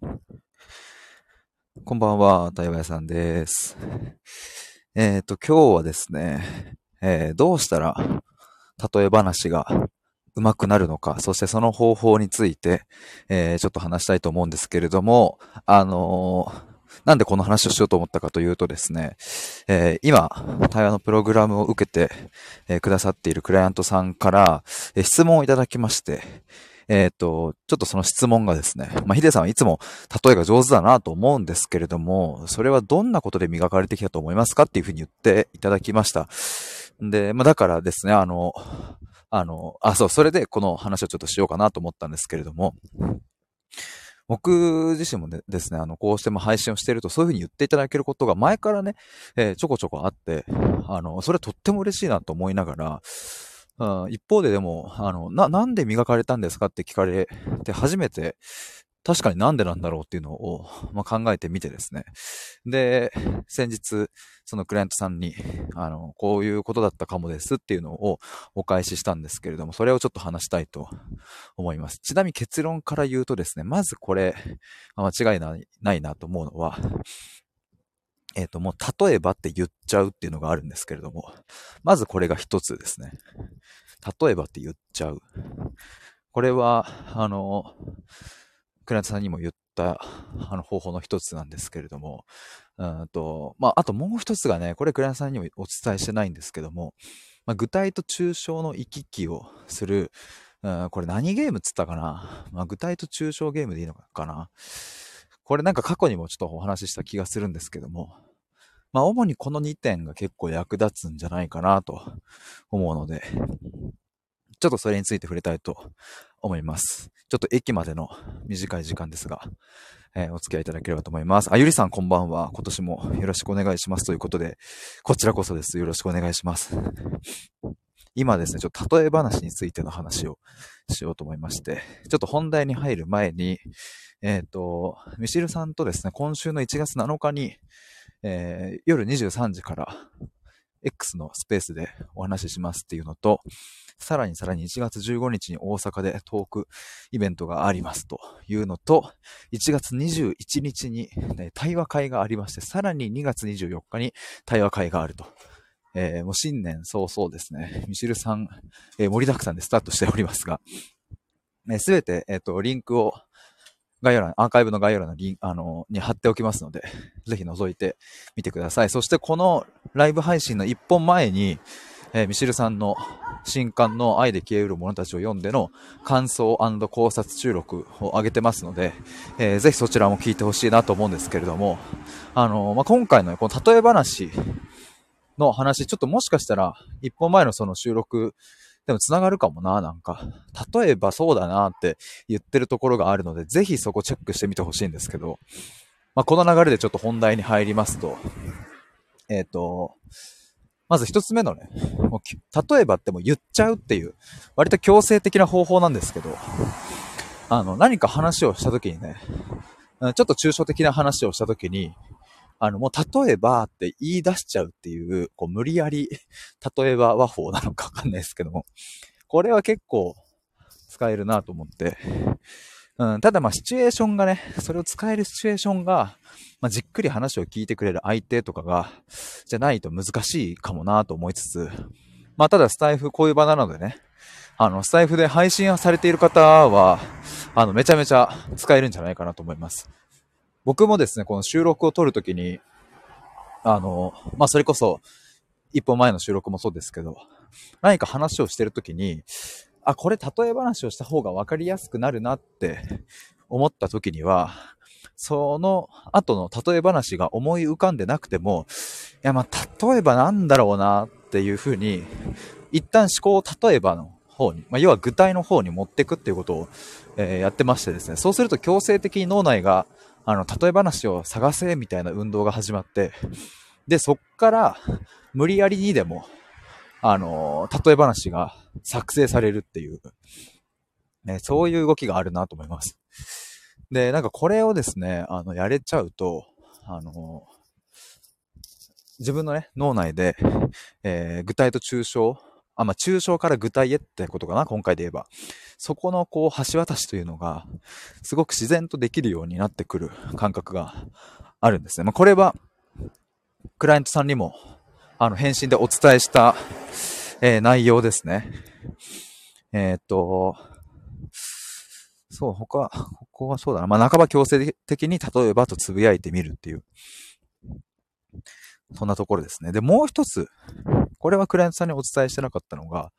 こんばんは、対話屋さんです。えっ、ー、と、今日はですね、えー、どうしたら、例え話が上手くなるのか、そしてその方法について、えー、ちょっと話したいと思うんですけれども、あのなんでこの話をしようと思ったかというとですね、え今、対話のプログラムを受けて、えくださっているクライアントさんから、え質問をいただきまして、えっ、ー、と、ちょっとその質問がですね、まあ、ヒデさんはいつも例えが上手だなと思うんですけれども、それはどんなことで磨かれてきたと思いますかっていうふうに言っていただきました。で、まあ、だからですね、あの、あの、あ、そう、それでこの話をちょっとしようかなと思ったんですけれども、僕自身もですね、あの、こうしても配信をしていると、そういうふうに言っていただけることが前からね、えー、ちょこちょこあって、あの、それとっても嬉しいなと思いながら、一方ででも、あの、な、なんで磨かれたんですかって聞かれて初めて、確かになんでなんだろうっていうのを、まあ、考えてみてですね。で、先日、そのクライアントさんに、あの、こういうことだったかもですっていうのをお返ししたんですけれども、それをちょっと話したいと思います。ちなみに結論から言うとですね、まずこれ、間違いないないなと思うのは、えっ、ー、と、もう例えばって言っちゃうっていうのがあるんですけれども、まずこれが一つですね。例えばって言っちゃう。これは、あの、クライアントさんにも言ったあの方法の一つなんですけれども、うんと、まあ、あともう一つがね、これクライアントさんにもお伝えしてないんですけども、まあ、具体と抽象の行き来をする、うん、これ何ゲームっつったかな、まあ、具体と抽象ゲームでいいのかな？これなんか過去にもちょっとお話しした気がするんですけども、まあ、主にこの2点が結構役立つんじゃないかなと思うので、ちょっとそれについて触れたいと思います。ちょっと駅までの短い時間ですが、えー、お付き合いいただければと思います。あゆりさんこんばんは。今年もよろしくお願いしますということで、こちらこそです。よろしくお願いします。今ですね、ちょっと例え話についての話をしようと思いまして、ちょっと本題に入る前に、えっ、ー、と、ミシルさんとですね、今週の1月7日に、えー、夜23時から X のスペースでお話ししますっていうのと、さらにさらに1月15日に大阪でトークイベントがありますというのと、1月21日に、ね、対話会がありまして、さらに2月24日に対話会があると。えー、もう新年早々ですね、ミシルさん、えー、盛りだくさんでスタートしておりますが、す、べ、て、えっ、ー、と、リンクを概要欄、アーカイブの概要欄のリあの、に貼っておきますので、ぜひ覗いてみてください。そしてこのライブ配信の一本前に、えー、ミシルさんの新刊の愛で消えうる者たちを読んでの感想考察収録を上げてますので、えー、ぜひそちらも聞いてほしいなと思うんですけれども、あのまあ、今回のこの例え話の話、ちょっともしかしたら一本前のその収録でも繋がるかもな、なんか。例えばそうだなって言ってるところがあるので、ぜひそこチェックしてみてほしいんですけど、まあ、この流れでちょっと本題に入りますと、えっ、ー、と、まず一つ目のね、もう例えばっても言っちゃうっていう、割と強制的な方法なんですけど、あの、何か話をした時にね、ちょっと抽象的な話をした時に、あの、もう例えばって言い出しちゃうっていう、こう無理やり、例えば和法なのかわかんないですけども、これは結構使えるなと思って、うん、ただまあシチュエーションがね、それを使えるシチュエーションが、まあ、じっくり話を聞いてくれる相手とかが、じゃないと難しいかもなと思いつつ、まあただスタイフこういう場なのでね、あの、スタイフで配信されている方は、あの、めちゃめちゃ使えるんじゃないかなと思います。僕もですね、この収録を撮るときに、あの、まあ、それこそ、一歩前の収録もそうですけど、何か話をしてるときに、あ、これ例え話をした方が分かりやすくなるなって思ったときには、その後の例え話が思い浮かんでなくても、いや、ま、例えばなんだろうなっていうふうに、一旦思考を例えばの方に、まあ、要は具体の方に持っていくっていうことを、えー、やってましてですね、そうすると強制的に脳内があの、例え話を探せみたいな運動が始まって、で、そっから、無理やりにでも、あの、例え話が作成されるっていう、ね、そういう動きがあるなと思います。で、なんかこれをですね、あの、やれちゃうと、あの、自分のね、脳内で、えー、具体と抽象あ、まあ、抽象から具体へってことかな、今回で言えば。そこのこう、橋渡しというのが、すごく自然とできるようになってくる感覚があるんですね。まあ、これは、クライアントさんにも、あの、返信でお伝えした、えー、内容ですね。えー、っと、そう、他、ここはそうだな。まあ、半ば強制的に例えばとつぶやいてみるっていう。そんなところですね。で、もう一つ、これはクライアントさんにお伝えしてなかったのが、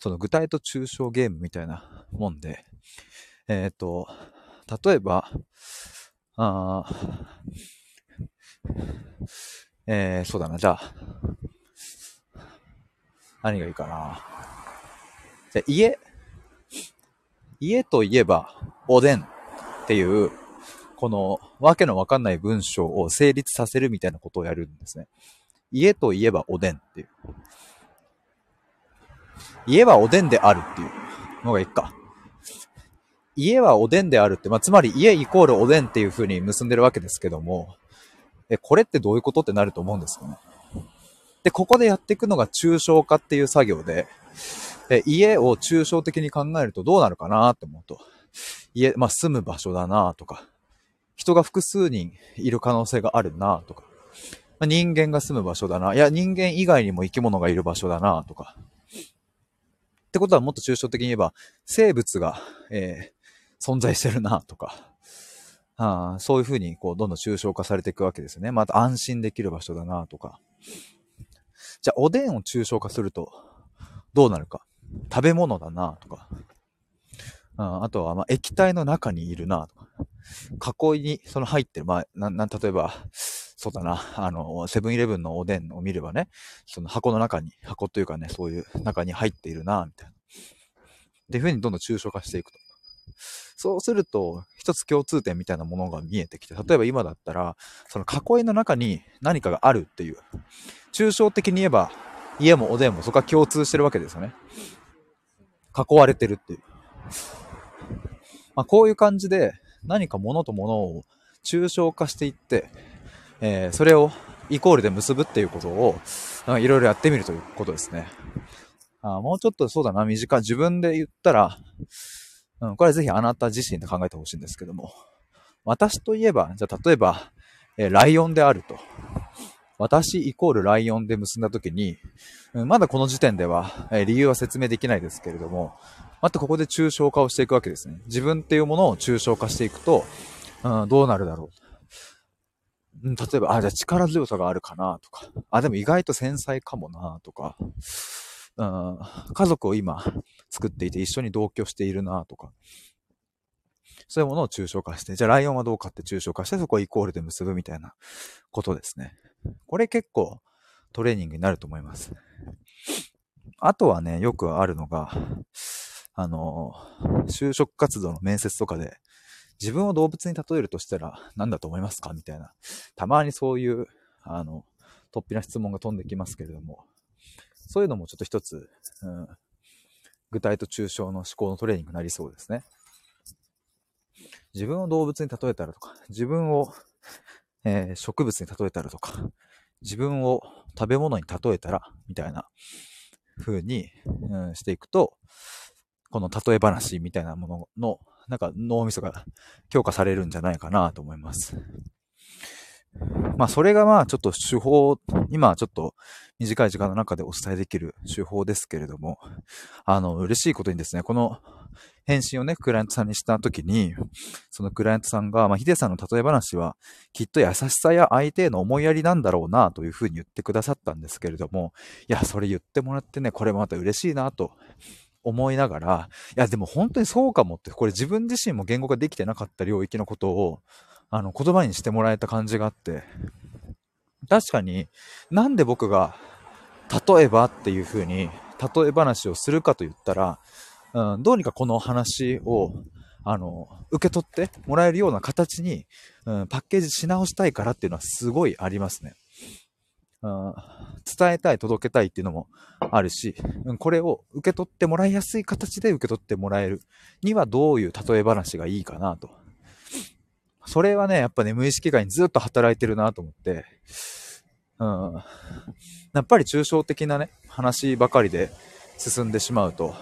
その具体と抽象ゲームみたいなもんで、えっ、ー、と、例えば、あえー、そうだな、じゃあ、何がいいかな。じゃ、家、家といえば、おでんっていう、この、わけのわかんない文章を成立させるみたいなことをやるんですね。家といえばおでんっていう。家はおでんであるっていうのがいいか。家はおでんであるって、まあ、つまり家イコールおでんっていう風に結んでるわけですけども、え、これってどういうことってなると思うんですよね。で、ここでやっていくのが抽象化っていう作業で、で家を抽象的に考えるとどうなるかなって思うと、家、まあ、住む場所だなとか、人が複数人いる可能性があるなとか、まあ、人間が住む場所だな、いや、人間以外にも生き物がいる場所だなとか、ってことはもっと抽象的に言えば、生物が、えー、存在してるなとか、あそういうふうに、こう、どんどん抽象化されていくわけですね。また安心できる場所だなとか。じゃあ、おでんを抽象化すると、どうなるか。食べ物だなとか。ああとは、ま、液体の中にいるなとか。囲いに、その入ってる、まあ、な、な、例えば、そうだな、あの、セブンイレブンのおでんを見ればね、その箱の中に、箱というかね、そういう中に入っているな、みたいな。っていう風にどんどん抽象化していくと。そうすると、一つ共通点みたいなものが見えてきて、例えば今だったら、その囲いの中に何かがあるっていう、抽象的に言えば、家もおでんもそこは共通してるわけですよね。囲われてるっていう。まあ、こういう感じで、何か物と物を抽象化していって、えー、それをイコールで結ぶっていうことを、いろいろやってみるということですね。あもうちょっとそうだな、短い。自分で言ったら、うん、これはぜひあなた自身で考えてほしいんですけども。私といえば、じゃあ例えば、えー、ライオンであると。私イコールライオンで結んだ時に、うん、まだこの時点では、えー、理由は説明できないですけれども、またここで抽象化をしていくわけですね。自分っていうものを抽象化していくと、うん、どうなるだろう。例えば、あ、じゃあ力強さがあるかなとか、あ、でも意外と繊細かもなとか、うん、家族を今作っていて一緒に同居しているなとか、そういうものを抽象化して、じゃあライオンはどうかって抽象化して、そこをイコールで結ぶみたいなことですね。これ結構トレーニングになると思います。あとはね、よくあるのが、あの、就職活動の面接とかで、自分を動物に例えるとしたら何だと思いますか？みたいな。たまにそういう、あの、突飛な質問が飛んできますけれども、そういうのもちょっと一つ、うん、具体と抽象の思考のトレーニングになりそうですね。自分を動物に例えたらとか、自分を、えー、植物に例えたらとか、自分を食べ物に例えたら、みたいな風に、うん、していくと、この例え話みたいなもののなんか脳みそが強化されるんじゃないかなと思います。まあそれがまあちょっと手法、今ちょっと短い時間の中でお伝えできる手法ですけれども、あの嬉しいことにですね、この返信をね、クライアントさんにした時に、そのクライアントさんが、まあヒデさんの例え話はきっと優しさや相手への思いやりなんだろうなというふうに言ってくださったんですけれども、いや、それ言ってもらってね、これもまた嬉しいなと思いながら、いや、でも本当にそうかもって、これ自分自身も言語ができてなかった領域のことを、あの、言葉にしてもらえた感じがあって、確かになんで僕が、例えばっていう風に、例え話をするかと言ったら、うん、どうにかこの話を、あの、受け取ってもらえるような形に、うん、パッケージし直したいからっていうのはすごいありますね。伝えたい、届けたいっていうのもあるし、これを受け取ってもらいやすい形で受け取ってもらえるにはどういう例え話がいいかなと。それはね、やっぱね、無意識外にずっと働いてるなと思って、うん。やっぱり抽象的なね、話ばかりで、進んでしまうと、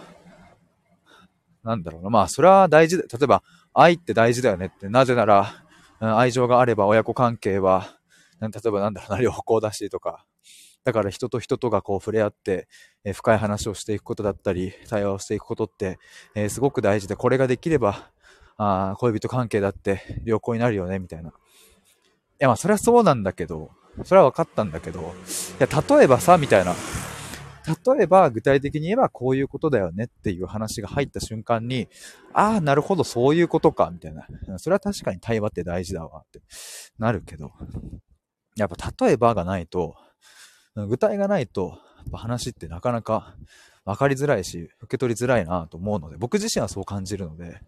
なんだろうな。まあ、それは大事で、例えば、愛って大事だよねって、なぜなら、愛情があれば親子関係は、例えばなんだろうな、良好だしとか、だから人と人とがこう触れ合って、え、深い話をしていくことだったり、対話をしていくことって、え、すごく大事で、これができれば、あ恋人関係だって良好になるよね、みたいな。いや、まあ、それはそうなんだけど、それは分かったんだけど、いや、例えばさ、みたいな。例えば、具体的に言えばこういうことだよねっていう話が入った瞬間に、ああ、なるほど、そういうことか、みたいな。それは確かに対話って大事だわ、ってなるけど、やっぱ例えばがないと、具体がないと、話ってなかなか分かりづらいし、受け取りづらいなと思うので、僕自身はそう感じるので、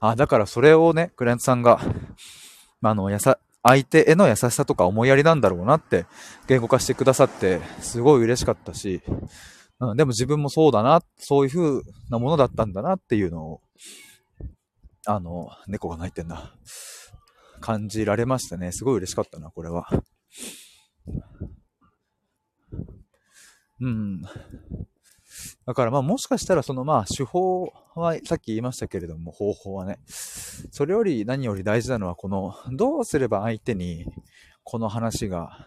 あだからそれをね、クライアントさんが、あの、やさ、相手への優しさとか思いやりなんだろうなって言語化してくださって、すごい嬉しかったし、うん、でも自分もそうだな、そういう風なものだったんだなっていうのを、あの、猫が泣いてんな。感じられましたね。すごい嬉しかったな、これは。うん。だからまあもしかしたらそのまあ手法はさっき言いましたけれども方法はね、それより何より大事なのはこのどうすれば相手にこの話が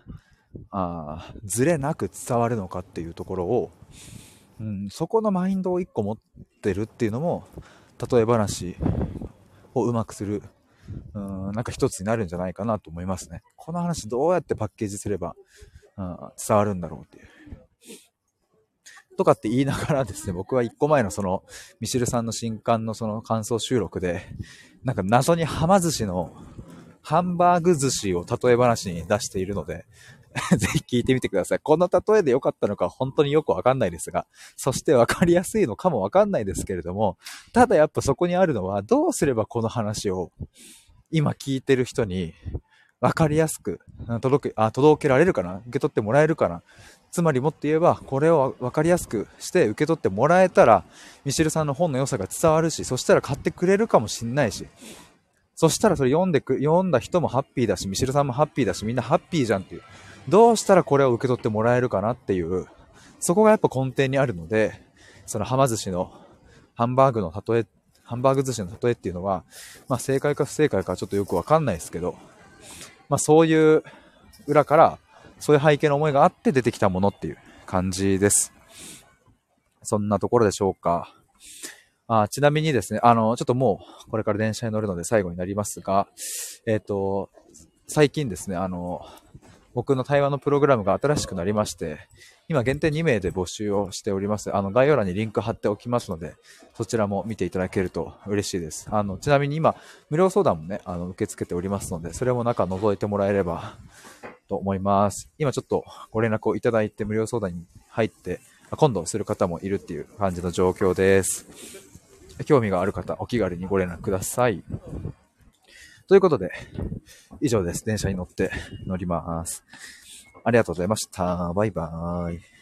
あずれなく伝わるのかっていうところを、うん、そこのマインドを一個持ってるっていうのも例え話をうまくするうん、なんか一つになるんじゃないかなと思いますね。この話どうやってパッケージすれば、うん、伝わるんだろうっていう。とかって言いながらですね、僕は1個前のその、ミシルさんの新刊のその感想収録で、なんか謎にはま寿司のハンバーグ寿司を例え話に出しているので、ぜひ聞いてみてください。この例えで良かったのか本当によくわかんないですが、そしてわかりやすいのかもわかんないですけれども、ただやっぱそこにあるのは、どうすればこの話を今聞いてる人にわかりやすく届け、あ、届けられるかな受け取ってもらえるかなつまりもっと言えば、これを分かりやすくして受け取ってもらえたら、ミシルさんの本の良さが伝わるし、そしたら買ってくれるかもしんないし、そしたらそれ読んでく、読んだ人もハッピーだし、ミシルさんもハッピーだし、みんなハッピーじゃんっていう。どうしたらこれを受け取ってもらえるかなっていう、そこがやっぱ根底にあるので、そのはま寿司のハンバーグの例え、ハンバーグ寿司の例えっていうのは、まあ正解か不正解かちょっとよくわかんないですけど、まあそういう裏から、そういう背景の思いがあって出てきたものっていう感じです。そんなところでしょうか。あちなみにですね、あの、ちょっともう、これから電車に乗るので最後になりますが、えっ、ー、と、最近ですね、あの、僕の対話のプログラムが新しくなりまして、今限定2名で募集をしております。あの、概要欄にリンク貼っておきますので、そちらも見ていただけると嬉しいです。あの、ちなみに今、無料相談もね、あの、受け付けておりますので、それも中覗いてもらえればと思います。今ちょっとご連絡をいただいて無料相談に入って、今度する方もいるっていう感じの状況です。興味がある方、お気軽にご連絡ください。ということで、以上です。電車に乗って乗ります。ありがとうございました。バイバーイ。